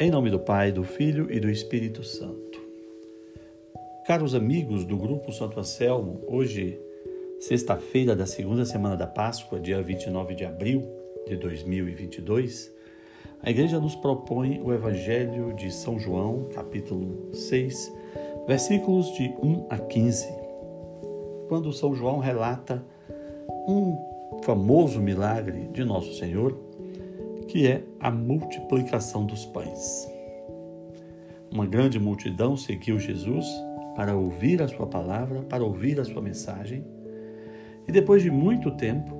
Em nome do Pai, do Filho e do Espírito Santo. Caros amigos do Grupo Santo Anselmo, hoje, sexta-feira da segunda semana da Páscoa, dia 29 de abril de 2022, a Igreja nos propõe o Evangelho de São João, capítulo 6, versículos de 1 a 15, quando São João relata um famoso milagre de Nosso Senhor que é a multiplicação dos pães. Uma grande multidão seguiu Jesus para ouvir a sua palavra, para ouvir a sua mensagem. E depois de muito tempo,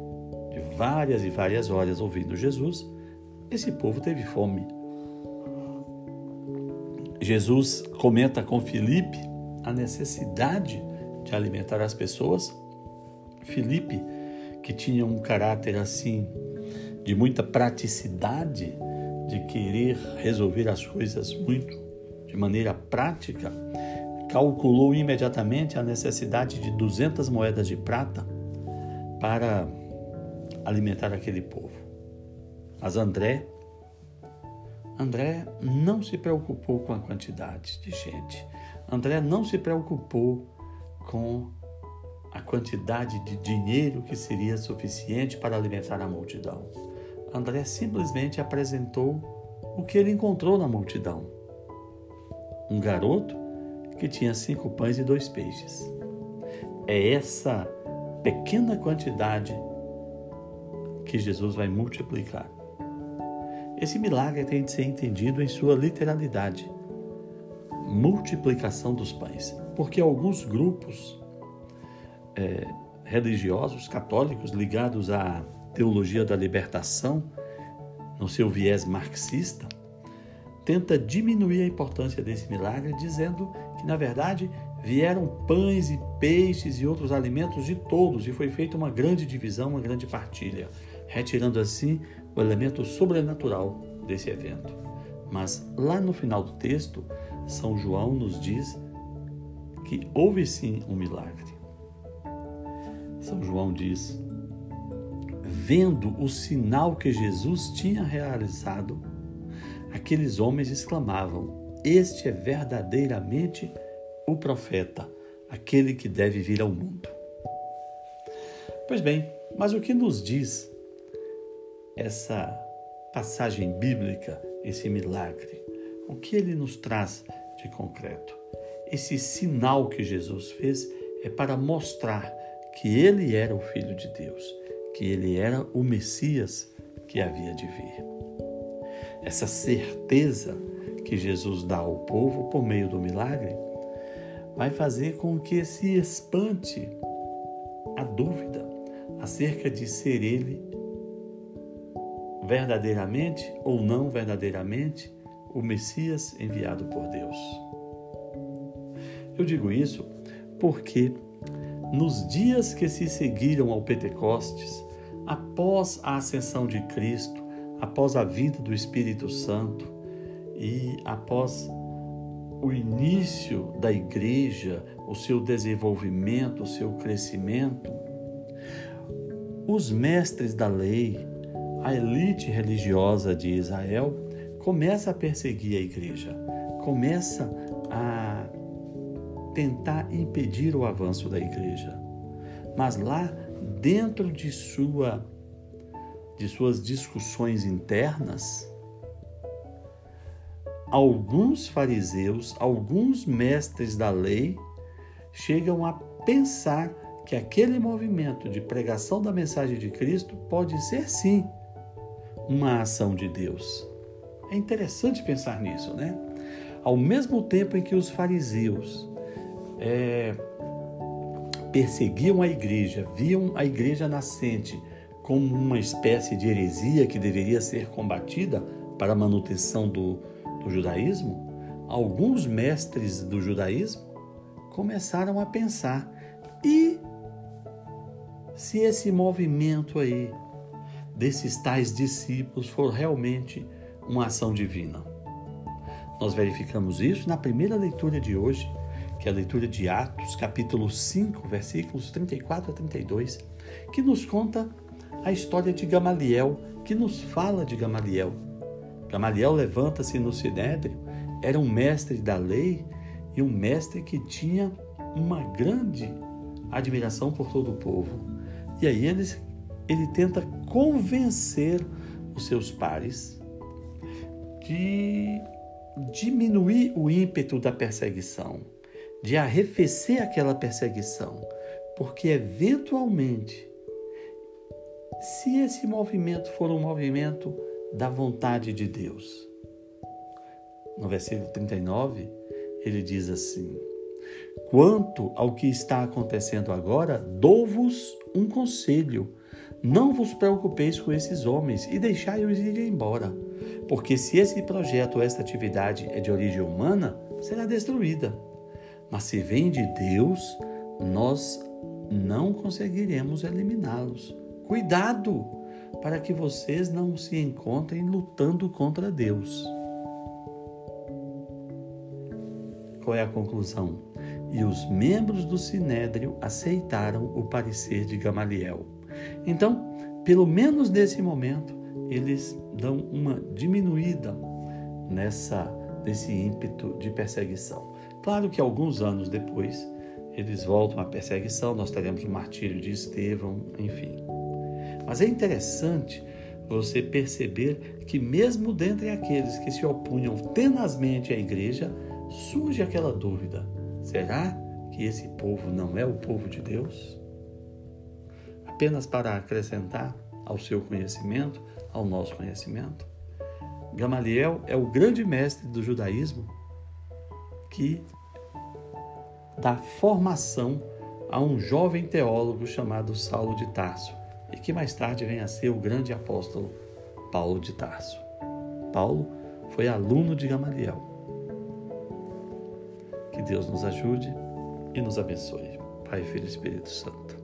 de várias e várias horas ouvindo Jesus, esse povo teve fome. Jesus comenta com Filipe a necessidade de alimentar as pessoas. Filipe, que tinha um caráter assim de muita praticidade, de querer resolver as coisas muito de maneira prática, calculou imediatamente a necessidade de 200 moedas de prata para alimentar aquele povo. Mas André, André não se preocupou com a quantidade de gente. André não se preocupou com a quantidade de dinheiro que seria suficiente para alimentar a multidão. André simplesmente apresentou o que ele encontrou na multidão: um garoto que tinha cinco pães e dois peixes. É essa pequena quantidade que Jesus vai multiplicar. Esse milagre tem de ser entendido em sua literalidade multiplicação dos pães, porque alguns grupos é, religiosos católicos ligados a teologia da libertação, no seu viés marxista, tenta diminuir a importância desse milagre, dizendo que, na verdade, vieram pães e peixes e outros alimentos de todos e foi feita uma grande divisão, uma grande partilha, retirando assim o elemento sobrenatural desse evento. Mas lá no final do texto, São João nos diz que houve sim um milagre. São João diz: vendo o sinal que Jesus tinha realizado, aqueles homens exclamavam: Este é verdadeiramente o profeta, aquele que deve vir ao mundo. Pois bem, mas o que nos diz essa passagem bíblica, esse milagre? O que ele nos traz de concreto? Esse sinal que Jesus fez é para mostrar que ele era o Filho de Deus que ele era o Messias que havia de vir. Essa certeza que Jesus dá ao povo por meio do milagre vai fazer com que se espante a dúvida acerca de ser ele verdadeiramente ou não verdadeiramente o Messias enviado por Deus. Eu digo isso porque nos dias que se seguiram ao Pentecostes, após a ascensão de Cristo, após a vinda do Espírito Santo e após o início da igreja, o seu desenvolvimento, o seu crescimento, os mestres da lei, a elite religiosa de Israel, começa a perseguir a igreja, começa a tentar impedir o avanço da igreja. Mas lá dentro de sua de suas discussões internas, alguns fariseus, alguns mestres da lei chegam a pensar que aquele movimento de pregação da mensagem de Cristo pode ser sim uma ação de Deus. É interessante pensar nisso, né? Ao mesmo tempo em que os fariseus é, perseguiam a igreja, viam a igreja nascente como uma espécie de heresia que deveria ser combatida para a manutenção do, do judaísmo, alguns mestres do judaísmo começaram a pensar: e se esse movimento aí desses tais discípulos for realmente uma ação divina? Nós verificamos isso na primeira leitura de hoje, que é a leitura de Atos, capítulo 5, versículos 34 a 32, que nos conta a história de Gamaliel, que nos fala de Gamaliel. Gamaliel levanta-se no sinédrio, era um mestre da lei e um mestre que tinha uma grande admiração por todo o povo. E aí ele, ele tenta convencer os seus pares de diminuir o ímpeto da perseguição, de arrefecer aquela perseguição, porque eventualmente, se esse movimento for um movimento da vontade de Deus, no versículo 39, ele diz assim: Quanto ao que está acontecendo agora, dou-vos um conselho. Não vos preocupeis com esses homens e deixai-os ir embora, porque se esse projeto ou esta atividade é de origem humana, será destruída. Mas se vem de Deus, nós não conseguiremos eliminá-los. Cuidado para que vocês não se encontrem lutando contra Deus. Qual é a conclusão? E os membros do sinédrio aceitaram o parecer de Gamaliel. Então, pelo menos nesse momento, eles dão uma diminuída nessa nesse ímpeto de perseguição. Claro que alguns anos depois eles voltam à perseguição, nós teremos o martírio de Estevão, enfim. Mas é interessante você perceber que mesmo dentre aqueles que se opunham tenazmente à igreja, surge aquela dúvida: será que esse povo não é o povo de Deus? Apenas para acrescentar ao seu conhecimento, ao nosso conhecimento, Gamaliel é o grande mestre do judaísmo que dá formação a um jovem teólogo chamado Saulo de Tarso e que mais tarde vem a ser o grande apóstolo Paulo de Tarso. Paulo foi aluno de Gamaliel. Que Deus nos ajude e nos abençoe. Pai, Filho e Espírito Santo.